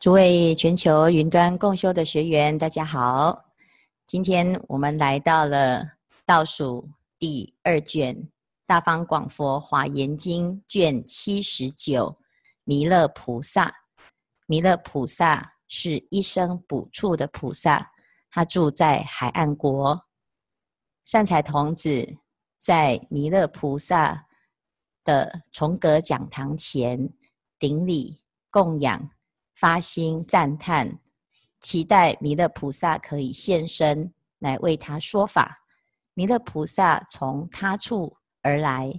诸位全球云端共修的学员，大家好。今天我们来到了倒数第二卷《大方广佛华严经》卷七十九，弥勒菩萨。弥勒菩萨是一生补处的菩萨，他住在海岸国。善财童子在弥勒菩萨的重阁讲堂前顶礼供养。发心赞叹，期待弥勒菩萨可以现身来为他说法。弥勒菩萨从他处而来，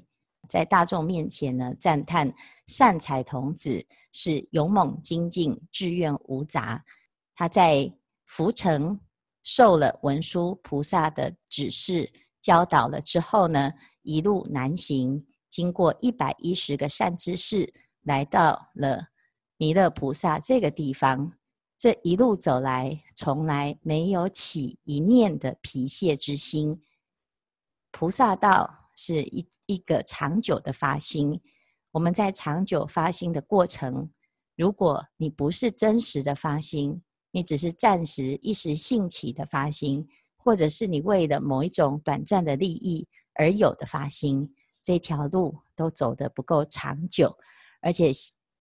在大众面前呢赞叹善财童子是勇猛精进、志愿无杂。他在浮城受了文殊菩萨的指示教导了之后呢，一路南行，经过一百一十个善知识，来到了。弥勒菩萨这个地方，这一路走来，从来没有起一念的疲懈之心。菩萨道是一一个长久的发心。我们在长久发心的过程，如果你不是真实的发心，你只是暂时一时兴起的发心，或者是你为了某一种短暂的利益而有的发心，这条路都走得不够长久，而且。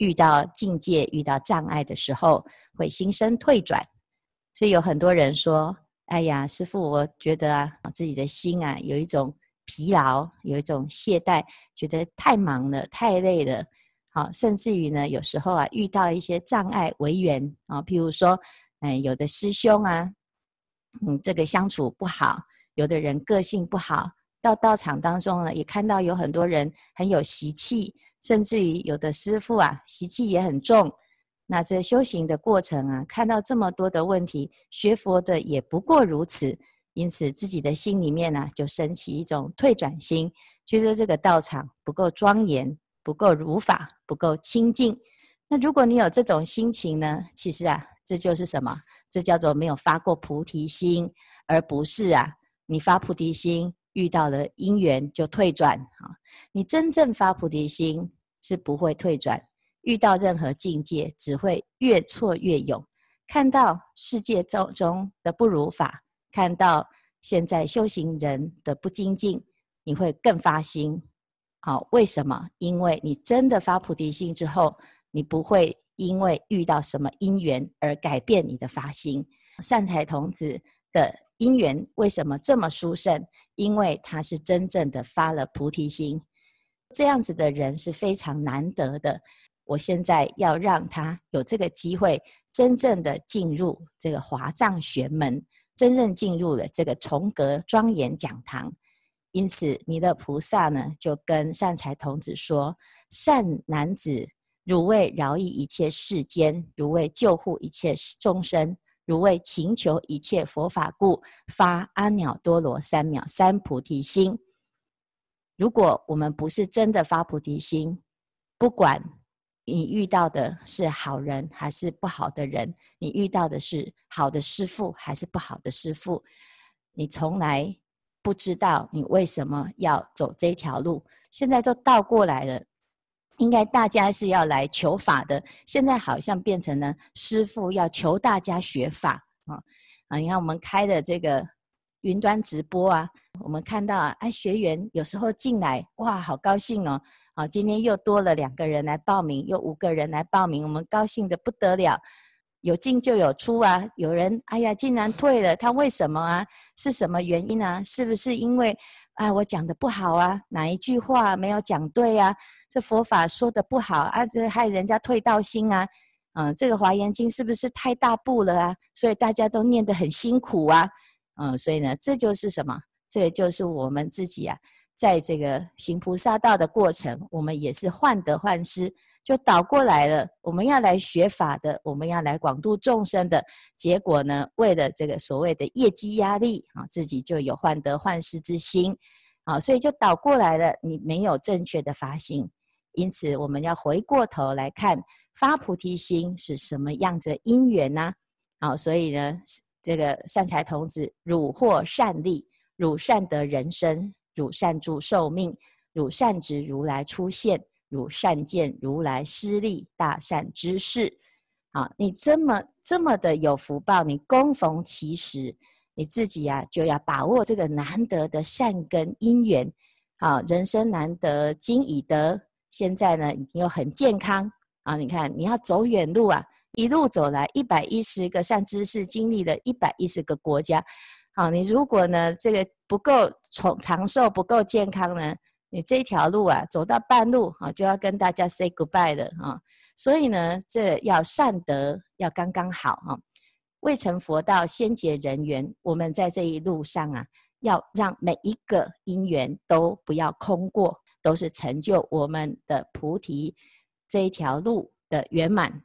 遇到境界、遇到障碍的时候，会心生退转。所以有很多人说：“哎呀，师父，我觉得啊，自己的心啊，有一种疲劳，有一种懈怠，觉得太忙了、太累了。好，甚至于呢，有时候啊，遇到一些障碍为缘啊，譬如说，嗯，有的师兄啊，嗯，这个相处不好；有的人个性不好，到道场当中呢，也看到有很多人很有习气。”甚至于有的师父啊，习气也很重。那这修行的过程啊，看到这么多的问题，学佛的也不过如此。因此，自己的心里面呢、就升起一种退转心，觉得这个道场不够庄严，不够如法，不够清净。那如果你有这种心情呢，其实啊，这就是什么？这叫做没有发过菩提心，而不是啊，你发菩提心。遇到了因缘就退转啊！你真正发菩提心是不会退转，遇到任何境界只会越挫越勇。看到世界中中的不如法，看到现在修行人的不精进，你会更发心。好，为什么？因为你真的发菩提心之后，你不会因为遇到什么因缘而改变你的发心。善财童子的。因缘为什么这么殊胜？因为他是真正的发了菩提心，这样子的人是非常难得的。我现在要让他有这个机会，真正的进入这个华藏玄门，真正进入了这个重阁庄严讲堂。因此，弥勒菩萨呢就跟善财童子说：“善男子，汝为饶益一切世间，汝为救护一切众生。”如为勤求一切佛法故，发阿耨多罗三藐三菩提心。如果我们不是真的发菩提心，不管你遇到的是好人还是不好的人，你遇到的是好的师父还是不好的师父，你从来不知道你为什么要走这条路。现在就倒过来了。应该大家是要来求法的，现在好像变成了师傅要求大家学法啊啊！你看我们开的这个云端直播啊，我们看到啊，哎，学员有时候进来，哇，好高兴哦！啊，今天又多了两个人来报名，又五个人来报名，我们高兴的不得了。有进就有出啊，有人哎呀，竟然退了，他为什么啊？是什么原因啊？是不是因为啊，我讲的不好啊？哪一句话没有讲对啊？这佛法说的不好啊，这害人家退道心啊，嗯，这个华严经是不是太大部了啊？所以大家都念得很辛苦啊，嗯，所以呢，这就是什么？这个就是我们自己啊，在这个行菩萨道的过程，我们也是患得患失，就倒过来了。我们要来学法的，我们要来广度众生的，结果呢，为了这个所谓的业绩压力啊，自己就有患得患失之心，啊，所以就倒过来了。你没有正确的发心。因此，我们要回过头来看发菩提心是什么样子的因缘呢？好，所以呢，这个善财童子，汝获善利，汝善得人身，汝善助寿命，汝善值如来出现，如善见如来施利大善知识。啊，你这么这么的有福报，你恭逢其时，你自己呀、啊、就要把握这个难得的善根因缘。好，人生难得今已得，现在呢你又很健康啊！你看你要走远路啊，一路走来一百一十个善知识，经历了一百一十个国家。好，你如果呢这个不够长长寿，不够健康呢，你这条路啊走到半路啊就要跟大家 say goodbye 了啊！所以呢，这要善德要刚刚好啊，未成佛道先结人缘，我们在这一路上啊。要让每一个因缘都不要空过，都是成就我们的菩提这一条路的圆满。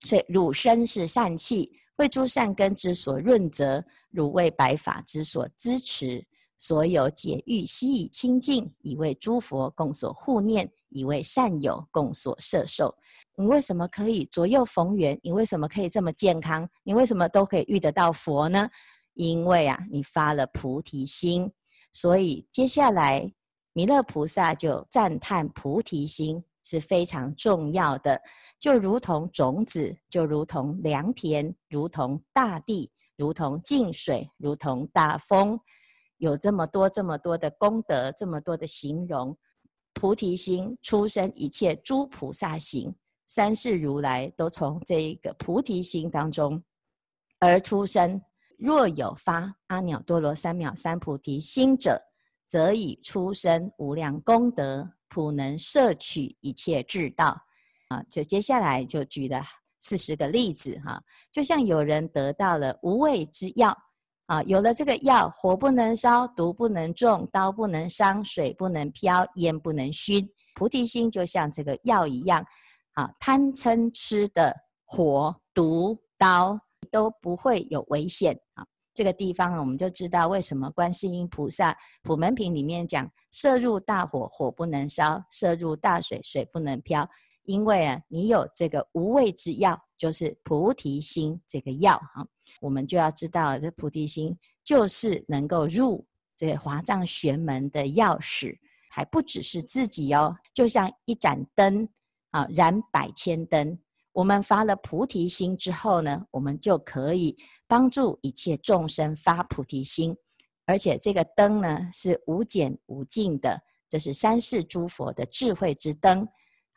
所以汝身是善器，为诸善根之所润泽；汝为白法之所支持。所有解欲悉以清净，以为诸佛共所护念，以为善友共所摄受。你为什么可以左右逢源？你为什么可以这么健康？你为什么都可以遇得到佛呢？因为啊，你发了菩提心，所以接下来弥勒菩萨就赞叹菩提心是非常重要的，就如同种子，就如同良田，如同大地，如同净水，如同大风，有这么多这么多的功德，这么多的形容。菩提心出生一切诸菩萨行，三世如来都从这一个菩提心当中而出生。若有发阿耨多罗三藐三菩提心者，则以出生无量功德，普能摄取一切智道。啊，就接下来就举了四十个例子哈，就像有人得到了无畏之药，啊，有了这个药，火不能烧，毒不能中，刀不能伤，水不能漂，烟不能熏。菩提心就像这个药一样，啊，贪嗔痴的火、毒、刀。都不会有危险啊！这个地方我们就知道为什么观世音菩萨普门品里面讲：摄入大火，火不能烧；摄入大水，水不能漂。因为啊，你有这个无畏之药，就是菩提心这个药哈。我们就要知道，这菩提心就是能够入这华藏玄门的钥匙，还不只是自己哦，就像一盏灯啊，燃百千灯。我们发了菩提心之后呢，我们就可以帮助一切众生发菩提心，而且这个灯呢是无减无尽的，这是三世诸佛的智慧之灯。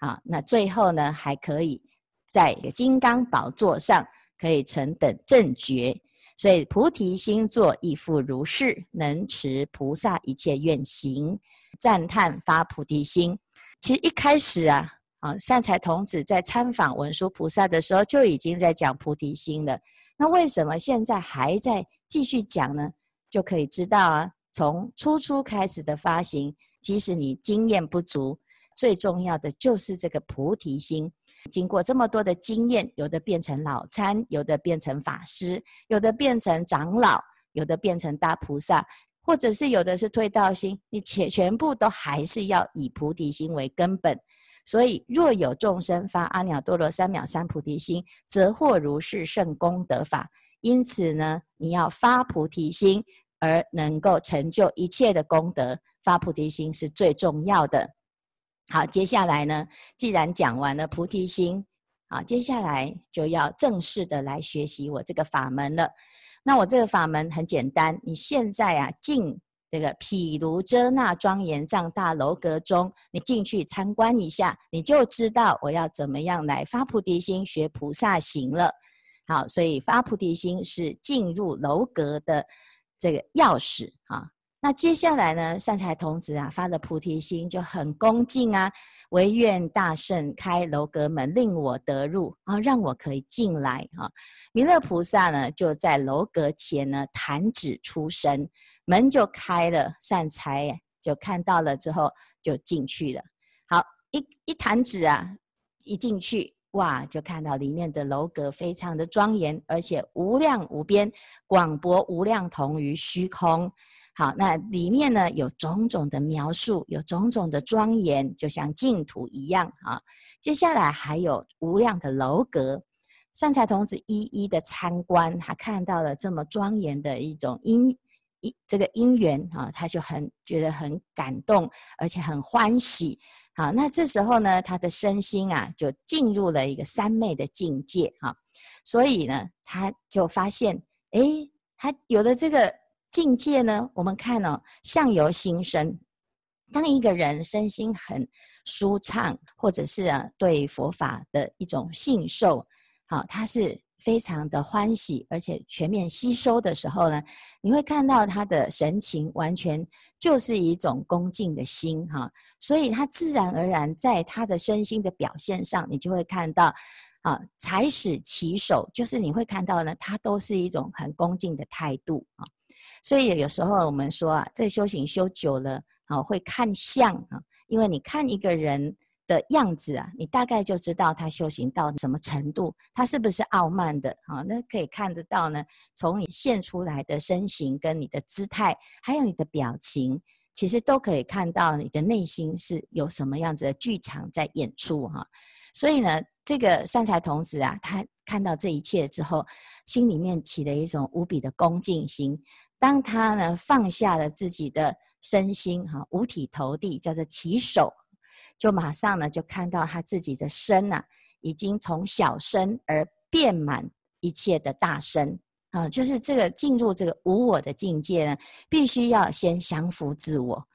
啊，那最后呢还可以在金刚宝座上可以成等正觉，所以菩提心作亦复如是，能持菩萨一切愿行，赞叹发菩提心。其实一开始啊。啊，善财童子在参访文殊菩萨的时候，就已经在讲菩提心了。那为什么现在还在继续讲呢？就可以知道啊，从初初开始的发行，即使你经验不足，最重要的就是这个菩提心。经过这么多的经验，有的变成老参，有的变成法师，有的变成长老，有的变成大菩萨，或者是有的是退道心，你全全部都还是要以菩提心为根本。所以，若有众生发阿耨多罗三藐三菩提心，则获如是胜功德法。因此呢，你要发菩提心，而能够成就一切的功德。发菩提心是最重要的。好，接下来呢，既然讲完了菩提心，好，接下来就要正式的来学习我这个法门了。那我这个法门很简单，你现在啊进。这个毗卢遮那庄严藏大楼阁中，你进去参观一下，你就知道我要怎么样来发菩提心、学菩萨行了。好，所以发菩提心是进入楼阁的这个钥匙啊。那接下来呢，善财童子啊发了菩提心就很恭敬啊，惟愿大圣开楼阁门，令我得入啊，让我可以进来啊。弥勒菩萨呢就在楼阁前呢弹指出声。门就开了，善财就看到了之后就进去了。好，一一弹指啊，一进去哇，就看到里面的楼阁非常的庄严，而且无量无边，广博无量同于虚空。好，那里面呢有种种的描述，有种种的庄严，就像净土一样啊。接下来还有无量的楼阁，善财童子一一的参观，他看到了这么庄严的一种因。一这个因缘啊，他就很觉得很感动，而且很欢喜好，那这时候呢，他的身心啊，就进入了一个三昧的境界哈。所以呢，他就发现，哎，他有了这个境界呢，我们看哦，相由心生。当一个人身心很舒畅，或者是啊，对佛法的一种信受，好，他是。非常的欢喜，而且全面吸收的时候呢，你会看到他的神情完全就是一种恭敬的心哈，所以他自然而然在他的身心的表现上，你就会看到啊，采使其手，就是你会看到呢，他都是一种很恭敬的态度啊。所以有时候我们说啊，这修行修久了啊，会看相啊，因为你看一个人。的样子啊，你大概就知道他修行到什么程度，他是不是傲慢的啊？那可以看得到呢。从你现出来的身形跟你的姿态，还有你的表情，其实都可以看到你的内心是有什么样子的剧场在演出哈。所以呢，这个善财童子啊，他看到这一切之后，心里面起了一种无比的恭敬心。当他呢放下了自己的身心哈，五体投地，叫做起手。就马上呢，就看到他自己的身呐、啊，已经从小身而变满一切的大身啊，就是这个进入这个无我的境界呢，必须要先降服自我。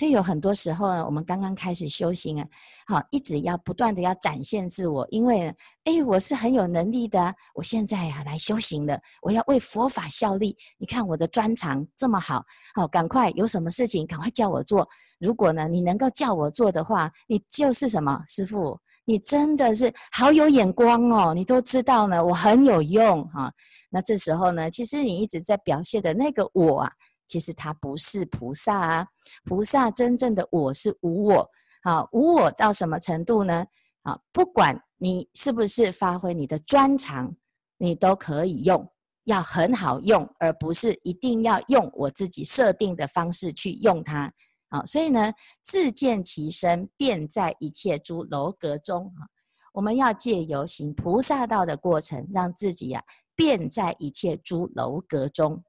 所以有很多时候呢，我们刚刚开始修行啊，好，一直要不断的要展现自我，因为呢，哎，我是很有能力的，我现在呀来修行了，我要为佛法效力。你看我的专长这么好，好，赶快有什么事情赶快叫我做。如果呢，你能够叫我做的话，你就是什么师傅，你真的是好有眼光哦，你都知道呢，我很有用哈。那这时候呢，其实你一直在表现的那个我啊。其实他不是菩萨啊，菩萨真正的我是无我，好，无我到什么程度呢？啊，不管你是不是发挥你的专长，你都可以用，要很好用，而不是一定要用我自己设定的方式去用它。啊，所以呢，自见其身，便在一切诸楼阁中啊。我们要借由行菩萨道的过程，让自己呀、啊，遍在一切诸楼阁中。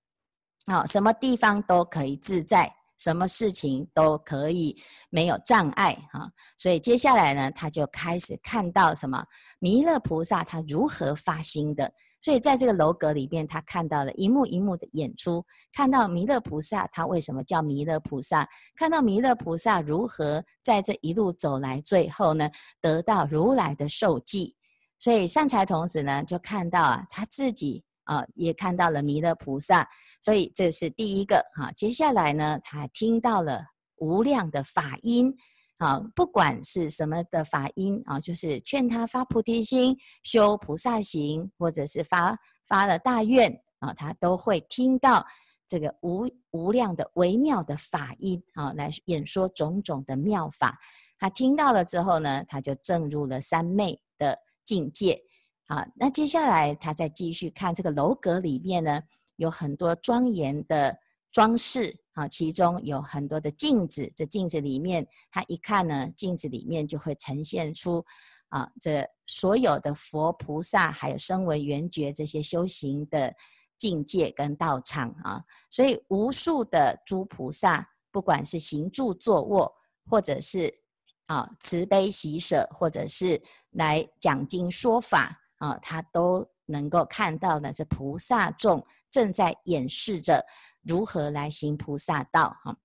好，什么地方都可以自在，什么事情都可以没有障碍哈。所以接下来呢，他就开始看到什么弥勒菩萨他如何发心的。所以在这个楼阁里面，他看到了一幕一幕的演出，看到弥勒菩萨他为什么叫弥勒菩萨，看到弥勒菩萨如何在这一路走来，最后呢得到如来的受记。所以善财童子呢就看到啊他自己。啊，也看到了弥勒菩萨，所以这是第一个哈。接下来呢，他听到了无量的法音，啊，不管是什么的法音啊，就是劝他发菩提心、修菩萨行，或者是发发了大愿啊，他都会听到这个无无量的微妙的法音啊，来演说种种的妙法。他听到了之后呢，他就证入了三昧的境界。啊，那接下来他再继续看这个楼阁里面呢，有很多庄严的装饰啊，其中有很多的镜子。这镜子里面，他一看呢，镜子里面就会呈现出啊，这所有的佛菩萨还有声闻缘觉这些修行的境界跟道场啊，所以无数的诸菩萨，不管是行住坐卧，或者是啊慈悲喜舍，或者是来讲经说法。啊，他都能够看到呢，这菩萨众正在演示着如何来行菩萨道哈。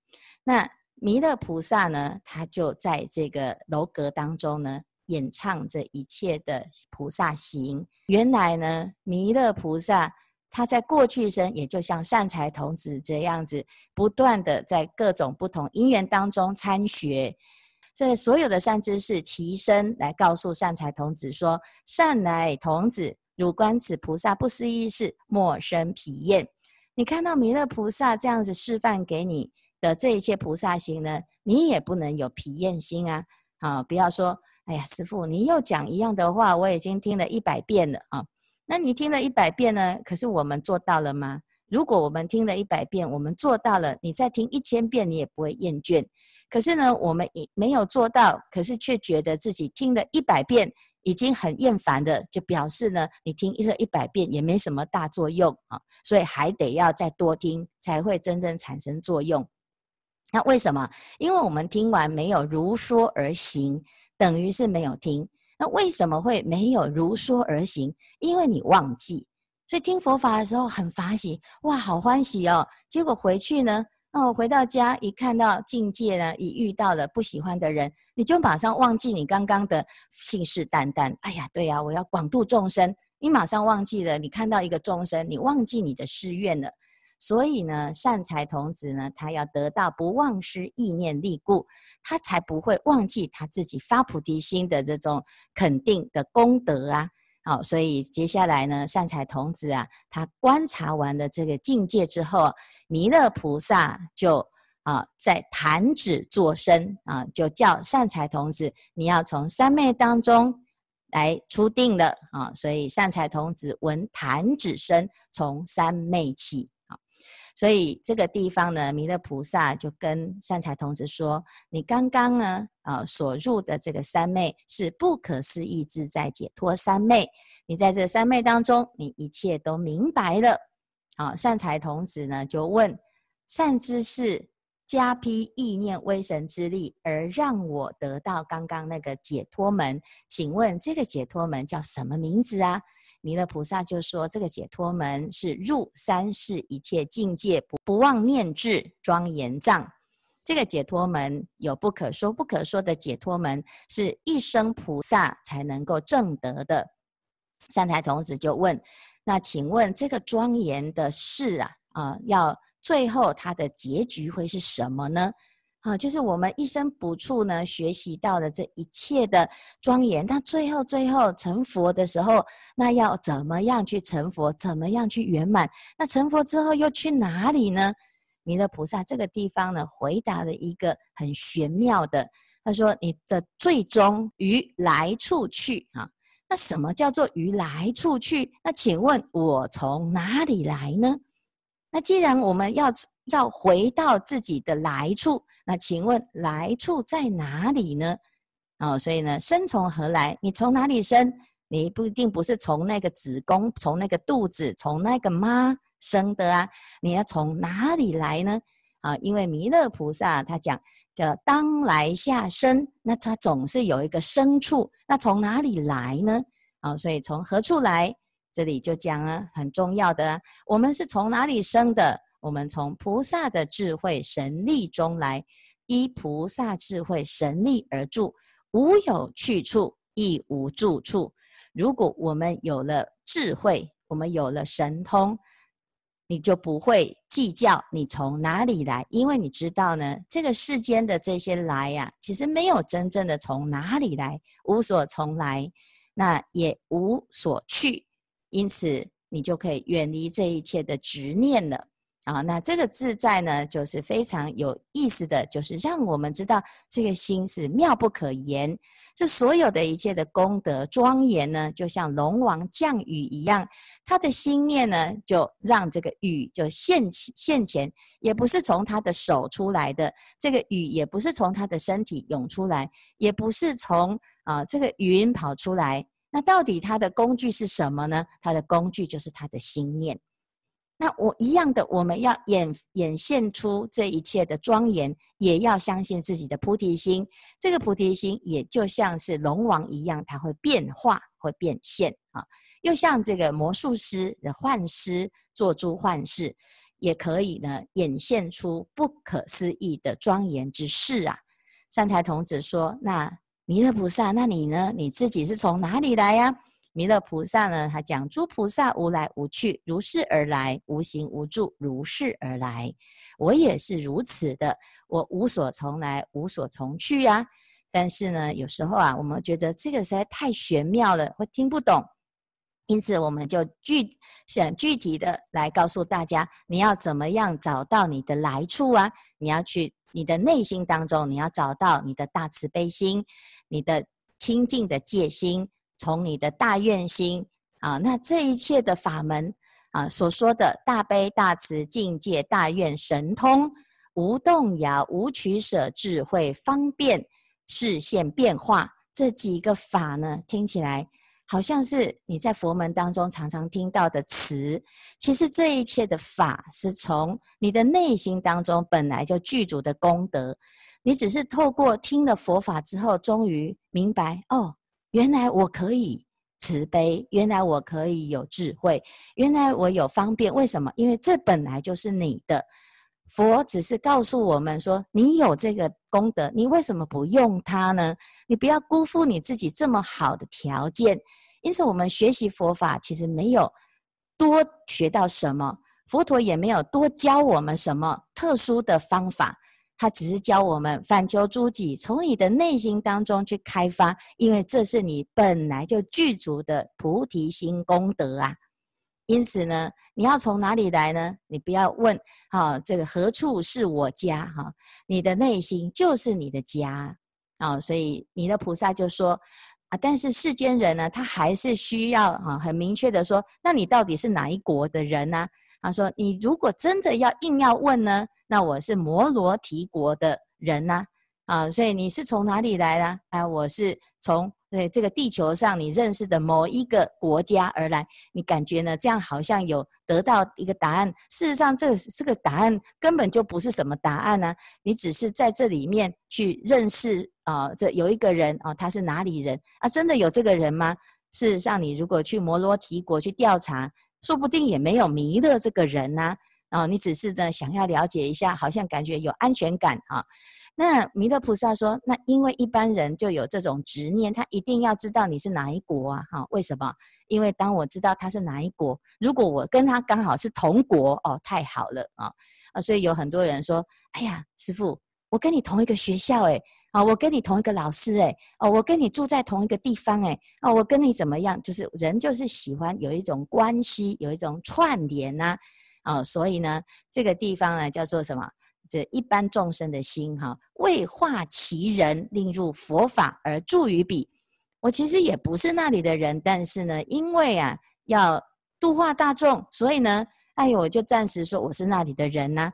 那弥勒菩萨呢，他就在这个楼阁当中呢，演唱着一切的菩萨行。原来呢，弥勒菩萨他在过去生也就像善财童子这样子，不断的在各种不同因缘当中参学。这所有的善知识齐声来告诉善财童子说：“善来童子，汝观此菩萨不思议事，莫生疲厌。你看到弥勒菩萨这样子示范给你的这一切菩萨行呢，你也不能有疲厌心啊！啊，不要说，哎呀，师父，你又讲一样的话，我已经听了一百遍了啊。那你听了一百遍呢？可是我们做到了吗？如果我们听了一百遍，我们做到了，你再听一千遍，你也不会厌倦。”可是呢，我们也没有做到，可是却觉得自己听了一百遍已经很厌烦的，就表示呢，你听一一百遍也没什么大作用啊，所以还得要再多听，才会真正产生作用。那为什么？因为我们听完没有如说而行，等于是没有听。那为什么会没有如说而行？因为你忘记。所以听佛法的时候很法喜，哇，好欢喜哦。结果回去呢，哦，回到家一看到境界呢，一遇到了不喜欢的人，你就马上忘记你刚刚的信誓旦旦。哎呀，对呀，我要广度众生。你马上忘记了，你看到一个众生，你忘记你的誓愿了。所以呢，善财童子呢，他要得到不忘失意念力故，他才不会忘记他自己发菩提心的这种肯定的功德啊。好，所以接下来呢，善财童子啊，他观察完了这个境界之后，弥勒菩萨就啊，在弹指作声啊，就叫善财童子，你要从三昧当中。来出定的啊！所以善财童子闻弹指声，从三昧起！所以这个地方呢，弥勒菩萨就跟善财童子说：“你刚刚呢啊所入的这个三昧是不可思议自在解脱三昧，你在这三昧当中，你一切都明白了。”啊，善财童子呢就问善知识。加披意念威神之力，而让我得到刚刚那个解脱门。请问这个解脱门叫什么名字啊？弥勒菩萨就说：这个解脱门是入三世一切境界，不不忘念智庄严藏。这个解脱门有不可说不可说的解脱门，是一生菩萨才能够证得的。善财童子就问：那请问这个庄严的事啊，啊、要？最后，它的结局会是什么呢？啊，就是我们一生不处呢，学习到的这一切的庄严。那最后，最后成佛的时候，那要怎么样去成佛？怎么样去圆满？那成佛之后又去哪里呢？弥勒菩萨这个地方呢，回答了一个很玄妙的。他说：“你的最终于来处去啊。那什么叫做于来处去？那请问我从哪里来呢？”那既然我们要要回到自己的来处，那请问来处在哪里呢？哦，所以呢，生从何来？你从哪里生？你不一定不是从那个子宫、从那个肚子、从那个妈生的啊。你要从哪里来呢？啊，因为弥勒菩萨他讲叫当来下生，那他总是有一个生处。那从哪里来呢？啊，所以从何处来？这里就讲了很重要的，我们是从哪里生的？我们从菩萨的智慧神力中来，依菩萨智慧神力而住，无有去处，亦无住处。如果我们有了智慧，我们有了神通，你就不会计较你从哪里来，因为你知道呢，这个世间的这些来呀、其实没有真正的从哪里来，无所从来，那也无所去。因此，你就可以远离这一切的执念了啊！那这个自在呢，就是非常有意思的，就是让我们知道这个心是妙不可言。这所有的一切的功德庄严呢，就像龙王降雨一样，他的心念呢，就让这个雨就现现前，也不是从他的手出来的，这个雨也不是从他的身体涌出来，也不是从啊这个云跑出来。那到底他的工具是什么呢？他的工具就是他的心念。那我一样的，我们要演演现出这一切的庄严，也要相信自己的菩提心。这个菩提心也就像是龙王一样，它会变化，会变现啊。又像这个魔术师的幻师做诸幻事，也可以呢演现出不可思议的庄严之事啊。善财童子说：“那。”弥勒菩萨，那你呢？你自己是从哪里来呀？弥勒菩萨呢？他讲诸菩萨无来无去，如是而来，无形无住，如是而来。我也是如此的，我无所从来，无所从去呀。但是呢，有时候啊，我们觉得这个实在太玄妙了，会听不懂。因此，我们就具想具体的来告诉大家，你要怎么样找到你的来处啊？你要去。你的内心当中，你要找到你的大慈悲心，你的清净的戒心，从你的大愿心啊，那这一切的法门啊，所说的大悲、大慈、境界、大愿、神通，无动摇、无取舍、智慧、方便、视线变化，这几个法呢，听起来好像是你在佛门当中常常听到的词。其实这一切的法是从你的内心当中本来就具足的功德。你只是透过听了佛法之后，终于明白哦，原来我可以慈悲，原来我可以有智慧，原来我有方便。为什么？因为这本来就是你的。佛只是告诉我们说，你有这个功德，你为什么不用它呢？你不要辜负你自己这么好的条件。因此，我们学习佛法其实没有多学到什么，佛陀也没有多教我们什么特殊的方法，他只是教我们反求诸己，从你的内心当中去开发，因为这是你本来就具足的菩提心功德啊。因此呢，你要从哪里来呢？你不要问，哈，这个何处是我家？哈，你的内心就是你的家啊。所以弥勒菩萨就说啊，但是世间人呢，他还是需要啊，很明确的说，那你到底是哪一国的人呢？他说，你如果真的要硬要问呢，那我是摩罗提国的人呢，啊，所以你是从哪里来的？啊，我是从。对这个地球上你认识的某一个国家而来，你感觉呢？这样好像有得到一个答案。事实上，这个这个答案根本就不是什么答案呢、你只是在这里面去认识啊、这有一个人啊、他是哪里人啊？真的有这个人吗？事实上，你如果去摩罗提国去调查，说不定也没有弥勒这个人呐。啊、你只是呢想要了解一下，好像感觉有安全感啊。那弥勒菩萨说：“那因为一般人就有这种执念，他一定要知道你是哪一国啊？哈，为什么？因为当我知道他是哪一国，如果我跟他刚好是同国，哦，太好了啊！啊，所以有很多人说：‘哎呀，师傅，我跟你同一个学校，诶，啊，我跟你同一个老师，诶，哦，我跟你住在同一个地方，诶，哦，我跟你怎么样？就是人就是喜欢有一种关系，有一种串联呐，啊，所以呢，这个地方呢叫做什么？”这一般众生的心，哈，为化其人，令入佛法而住于彼。我其实也不是那里的人，但是呢，因为啊要度化大众，所以呢，哎呦，我就暂时说我是那里的人呐、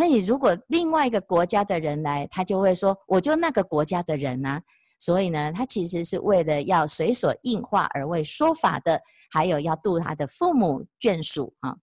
那你如果另外一个国家的人来，他就会说我就那个国家的人呐、啊。所以呢，他其实是为了要随所应化而为说法的，还有要度他的父母眷属啊。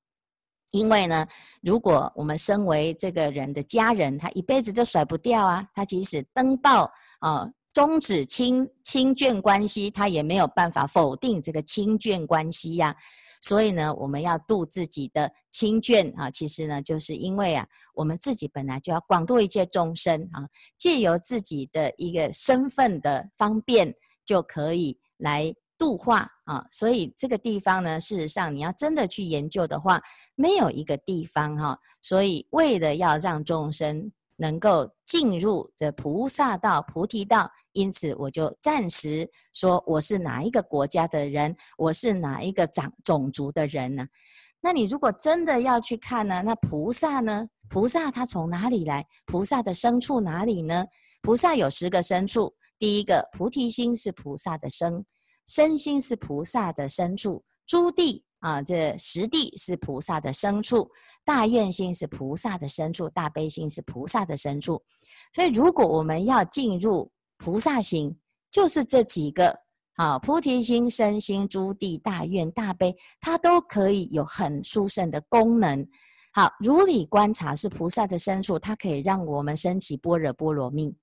因为呢，如果我们身为这个人的家人，他一辈子都甩不掉啊。他即使登报啊，终止亲亲眷关系，他也没有办法否定这个亲眷关系呀、啊。所以呢，我们要度自己的亲眷啊，其实呢，就是因为啊，我们自己本来就要广度一切众生啊，借由自己的一个身份的方便，就可以来。度化啊，所以这个地方呢，事实上你要真的去研究的话，没有一个地方哈。所以为了要让众生能够进入这菩萨道、菩提道，因此我就暂时说我是哪一个国家的人，我是哪一个长种族的人呢？那你如果真的要去看呢，那菩萨呢？菩萨他从哪里来？菩萨的生处哪里呢？菩萨有十个生处，第一个菩提心是菩萨的生。身心是菩萨的生处，诸地啊，这十地是菩萨的深处，大愿心是菩萨的深处，大悲心是菩萨的深处。所以，如果我们要进入菩萨行，就是这几个啊，菩提心、身心、诸地、大愿、大悲，它都可以有很殊胜的功能。好，如理观察是菩萨的深处，它可以让我们升起般若波罗蜜。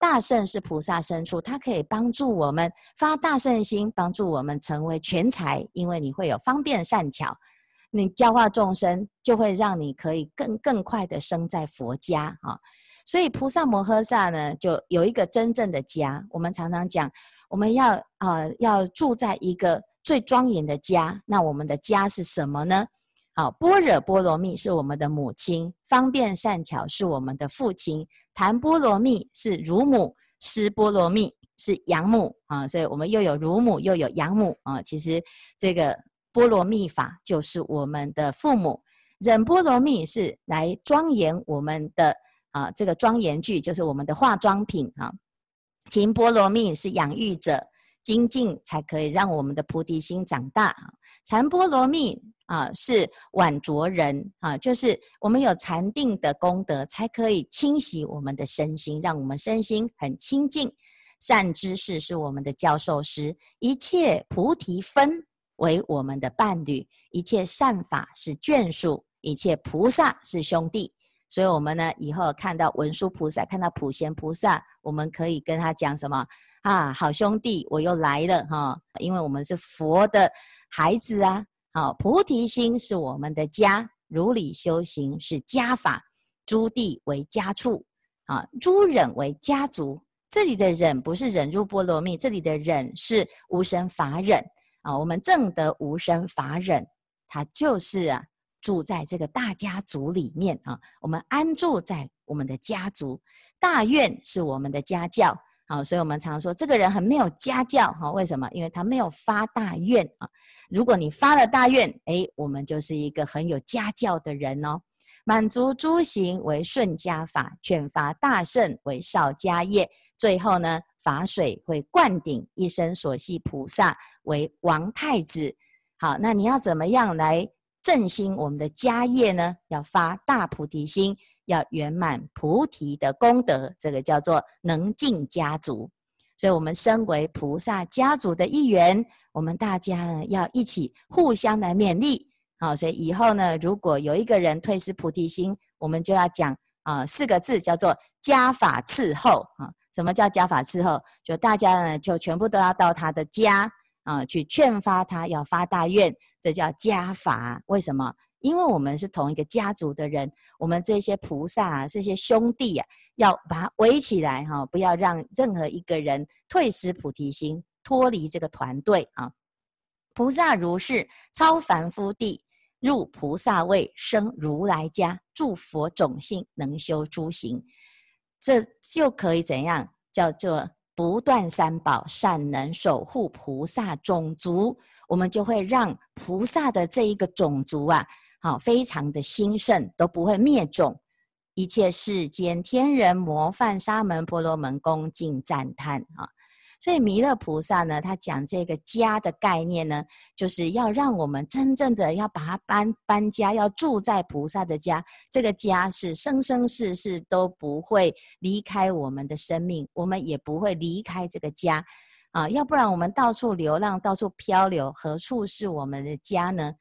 大圣是菩萨生处，它可以帮助我们发大圣心，帮助我们成为全才，因为你会有方便善巧，你教化众生，就会让你可以更更快的生在佛家啊。所以菩萨摩诃萨呢，就有一个真正的家。我们常常讲，我们要啊、要住在一个最庄严的家。那我们的家是什么呢？好，般若波罗蜜是我们的母亲，方便善巧是我们的父亲，檀波罗蜜是乳母，尸波罗蜜是养母啊，所以我们又有乳母又有养母啊。其实这个波罗蜜法就是我们的父母，忍波罗蜜是来庄严我们的啊，这个庄严具就是我们的化妆品啊，勤波罗蜜是养育者，精进才可以让我们的菩提心长大，禅波罗蜜。啊，是晚着人啊，就是我们有禅定的功德，才可以清洗我们的身心，让我们身心很清净。善知识是我们的教授师，一切菩提分为我们的伴侣，一切善法是眷属，一切菩萨是兄弟。所以，我们呢以后看到文殊菩萨，看到普贤菩萨，我们可以跟他讲什么啊？好兄弟，我又来了哈！因为我们是佛的孩子啊。好，菩提心是我们的家，如理修行是家法，诸地为家畜。啊，诸忍为家族，这里的忍不是忍辱波罗蜜，这里的忍是无生法忍啊。我们正得无生法忍，它就是啊，住在这个大家族里面啊。我们安住在我们的家族，大愿是我们的家教啊。所以我们常说这个人很没有家教哈。为什么？因为他没有发大愿啊。如果你发了大愿，哎，我们就是一个很有家教的人哦。满足诸行为顺家法，劝发大圣为少家业。最后呢，法水会灌顶一生所系菩萨为王太子。好，那你要怎么样来振兴我们的家业呢？要发大菩提心，要圆满菩提的功德，这个叫做能尽家族。所以，我们身为菩萨家族的一员，我们大家呢要一起互相来勉励。好，所以以后呢，如果有一个人退失菩提心，我们就要讲啊四个字，叫做家法伺候啊。什么叫家法伺候？就大家呢，就全部都要到他的家啊，去劝发他要发大愿，这叫家法。为什么？因为我们是同一个家族的人，我们这些菩萨啊，这些兄弟啊，要把它围起来哈，不要让任何一个人退失菩提心，脱离这个团队啊。菩萨如是超凡夫地。入菩萨位，生如来家，住佛种性，能修诸行，这就可以怎样？叫做不断三宝，善能守护菩萨种族，我们就会让菩萨的这一个种族啊，好，非常的兴盛，都不会灭种。一切世间天人魔梵沙门婆罗门恭敬赞叹啊。所以弥勒菩萨呢，他讲这个家的概念呢，就是要让我们真正的要把它搬搬家，要住在菩萨的家。这个家是生生世世都不会离开我们的生命，我们也不会离开这个家啊。要不然我们到处流浪，到处漂流，何处是我们的家呢？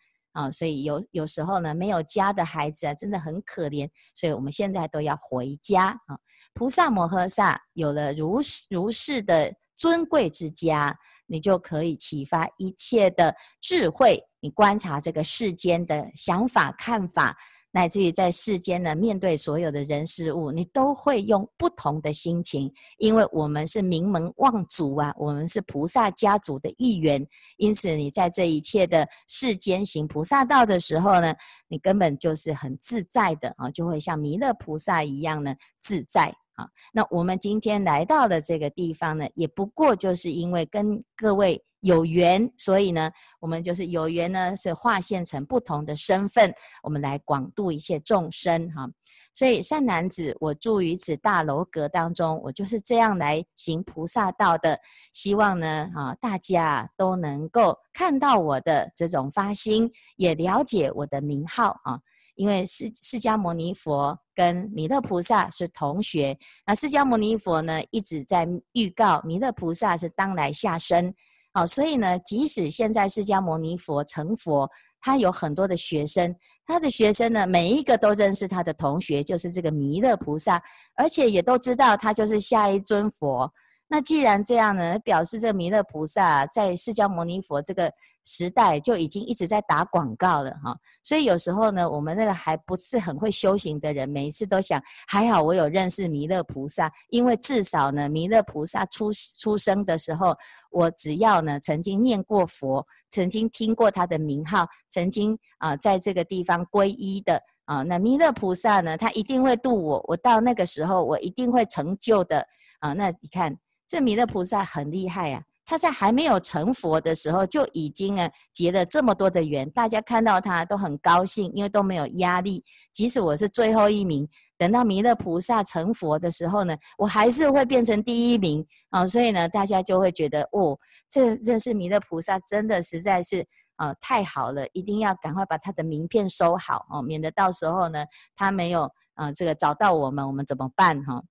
啊，所以有有时候呢，没有家的孩子啊，真的很可怜。所以我们现在都要回家啊。菩萨摩诃萨有了如如是的。尊贵之家，你就可以启发一切的智慧。你观察这个世间的想法、看法，乃至于在世间呢，面对所有的人事物，你都会用不同的心情。因为我们是名门望族啊，我们是菩萨家族的一员，因此你在这一切的世间行菩萨道的时候呢，你根本就是很自在的啊，就会像弥勒菩萨一样呢，自在啊。那我们今天来到的这个地方呢，也不过就是因为跟各位有缘，所以呢，我们就是有缘呢，是化现成不同的身份，我们来广度一切众生哈。所以善男子，我住于此大楼阁当中，我就是这样来行菩萨道的。希望呢，啊，大家都能够看到我的这种发心，也了解我的名号啊。因为释释迦牟尼佛跟弥勒菩萨是同学，那释迦牟尼佛呢，一直在预告弥勒菩萨是当来下生，好，所以呢，即使现在释迦牟尼佛成佛，他有很多的学生，他的学生呢，每一个都认识他的同学，就是这个弥勒菩萨，而且也都知道他就是下一尊佛。那既然这样呢，表示这弥勒菩萨在释迦牟尼佛这个时代就已经一直在打广告了哈。所以有时候呢，我们那个还不是很会修行的人，每一次都想，还好我有认识弥勒菩萨，因为至少呢，弥勒菩萨出出生的时候，我只要呢曾经念过佛，曾经听过他的名号，曾经啊在这个地方皈依的啊，那弥勒菩萨呢，他一定会度我，我到那个时候我一定会成就的啊。那你看。这弥勒菩萨很厉害啊！他在还没有成佛的时候就已经啊结了这么多的缘，大家看到他都很高兴，因为都没有压力。即使我是最后一名，等到弥勒菩萨成佛的时候呢，我还是会变成第一名啊！所以呢，大家就会觉得哦，这认识弥勒菩萨真的实在是啊太好了，一定要赶快把他的名片收好哦，免得到时候呢他没有啊这个找到我们，我们怎么办哈？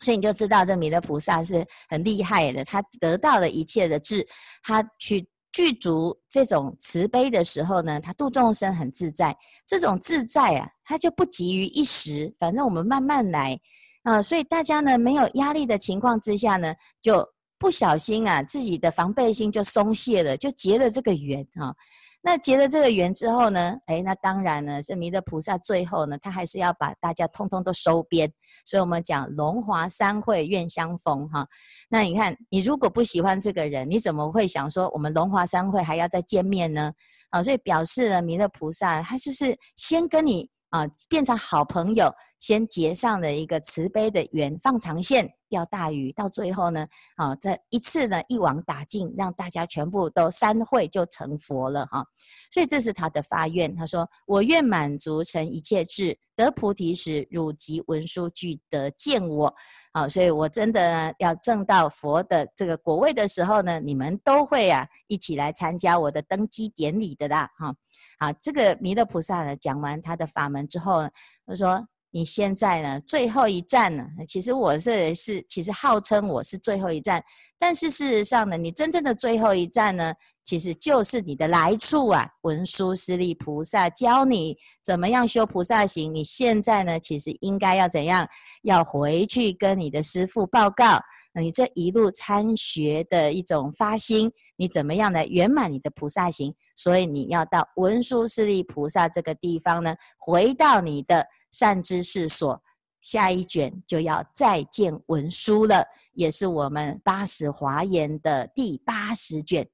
所以你就知道这弥勒菩萨是很厉害的，他得到了一切的智，他去具足这种慈悲的时候呢，他度众生很自在。这种自在啊，他就不急于一时，反正我们慢慢来啊。所以大家呢，没有压力的情况之下呢，就不小心啊，自己的防备心就松懈了，就结了这个缘啊。那结了这个缘之后呢，诶，那当然呢，这弥勒菩萨最后呢，他还是要把大家通通都收编。所以我们讲龙华三会愿相逢哈。那你看，你如果不喜欢这个人，你怎么会想说我们龙华三会还要再见面呢？啊，所以表示了弥勒菩萨他就是先跟你啊变成好朋友，先结上了一个慈悲的缘，放长线。钓大鱼，到最后呢，啊，这一次呢，一网打尽，让大家全部都三会就成佛了哈。所以这是他的发愿，他说：“我愿满足成一切智，得菩提时，汝及文殊俱得见我。”好，所以我真的呢，要证到佛的这个果位的时候呢，你们都会啊一起来参加我的登基典礼的啦。哈，好，这个弥勒菩萨呢讲完他的法门之后呢，他说。你现在呢？最后一站呢？其实我是是，其实号称我是最后一站，但是事实上呢，你真正的最后一站呢，其实就是你的来处啊！文殊师利菩萨教你怎么样修菩萨行，你现在呢，其实应该要怎样？要回去跟你的师父报告，你这一路参学的一种发心，你怎么样来圆满你的菩萨行？所以你要到文殊师利菩萨这个地方呢，回到你的。善知识所，下一卷就要再见文殊了，也是我们八十华严的第八十卷。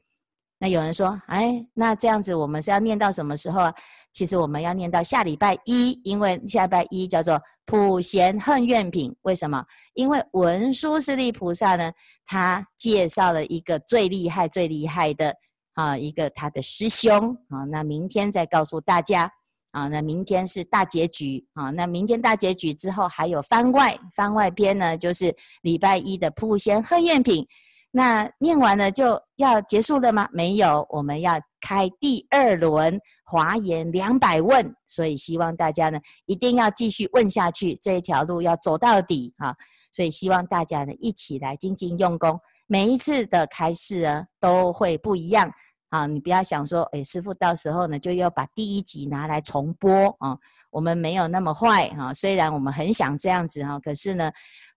那有人说，哎，那这样子我们是要念到什么时候啊？其实我们要念到下礼拜一，因为下礼拜一叫做普贤恨怨品。为什么？因为文殊师利菩萨呢，他介绍了一个最厉害、最厉害的啊，一个他的师兄啊。那明天再告诉大家。啊，那明天是大结局啊！那明天大结局之后还有番外，番外篇呢，就是礼拜一的普贤行愿品。那念完了就要结束了吗？没有，我们要开第二轮华严两百问，所以希望大家呢一定要继续问下去，这一条路要走到底啊！所以希望大家呢一起来精进用功，每一次的开示呢都会不一样。啊，你不要想说，哎，师父到时候呢，就要把第一集拿来重播啊。我们没有那么坏哈，虽然我们很想这样子哈，可是呢，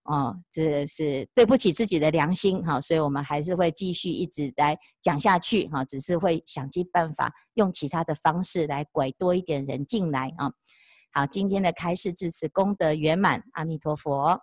哦，这是对不起自己的良心哈，所以我们还是会继续一直来讲下去哈，只是会想尽办法用其他的方式来拐多一点人进来啊。好，今天的开示至此功德圆满，阿弥陀佛。